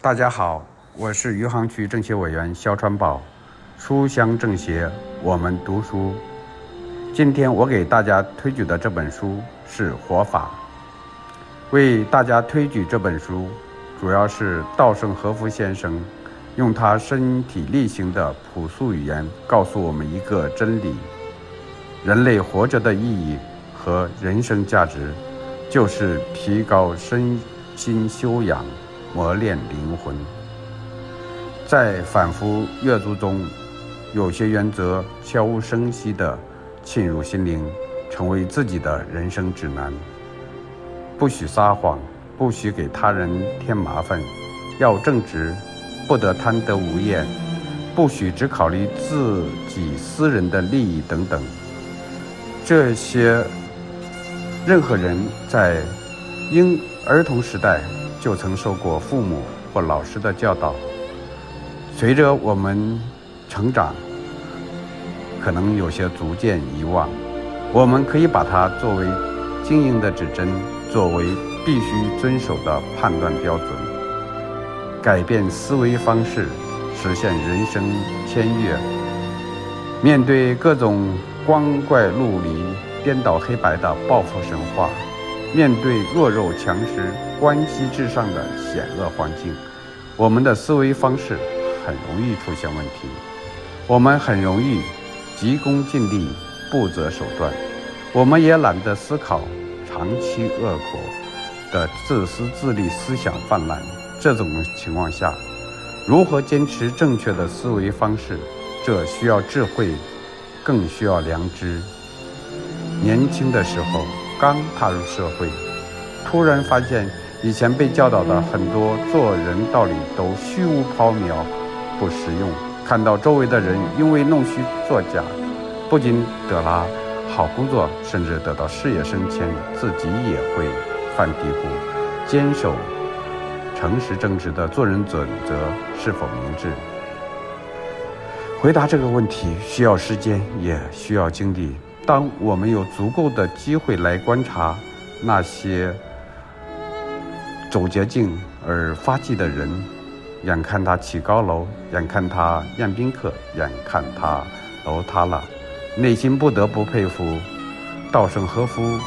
大家好，我是余杭区政协委员肖传宝，书香政协，我们读书。今天我给大家推举的这本书是《活法》。为大家推举这本书，主要是稻盛和夫先生用他身体力行的朴素语言，告诉我们一个真理：人类活着的意义和人生价值，就是提高身心修养。磨练灵魂，在反复阅读中，有些原则悄无声息地沁入心灵，成为自己的人生指南。不许撒谎，不许给他人添麻烦，要正直，不得贪得无厌，不许只考虑自己私人的利益等等。这些，任何人在婴儿童时代。就曾受过父母或老师的教导。随着我们成长，可能有些逐渐遗忘。我们可以把它作为经营的指针，作为必须遵守的判断标准。改变思维方式，实现人生签跃。面对各种光怪陆离、颠倒黑白的报复神话。面对弱肉强食、关系至上的险恶环境，我们的思维方式很容易出现问题。我们很容易急功近利、不择手段。我们也懒得思考长期恶果的自私自利思想泛滥。这种情况下，如何坚持正确的思维方式？这需要智慧，更需要良知。年轻的时候。刚踏入社会，突然发现以前被教导的很多做人道理都虚无缥缈、不实用。看到周围的人因为弄虚作假，不仅得了好工作，甚至得到事业升迁，自己也会犯嘀咕：坚守诚实正直的做人准则是否明智？回答这个问题需要时间，也需要精力。当我们有足够的机会来观察那些走捷径而发迹的人，眼看他起高楼，眼看他宴宾客，眼看他楼塌了，内心不得不佩服稻盛和夫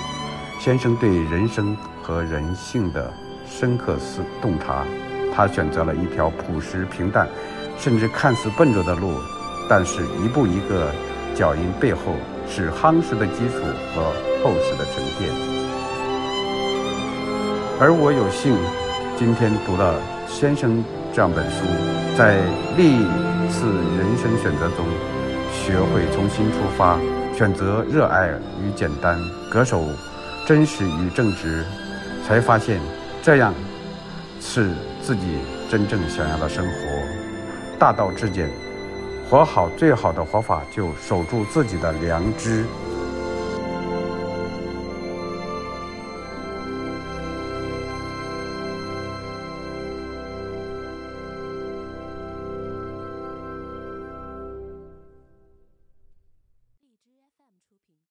先生对人生和人性的深刻思洞察。他选择了一条朴实平淡，甚至看似笨拙的路，但是一步一个脚印背后。是夯实的基础和厚实的沉淀。而我有幸今天读了先生这样本书，在历次人生选择中，学会重新出发，选择热爱与简单，恪守真实与正直，才发现这样是自己真正想要的生活。大道至简。活好最好的活法，就守住自己的良知。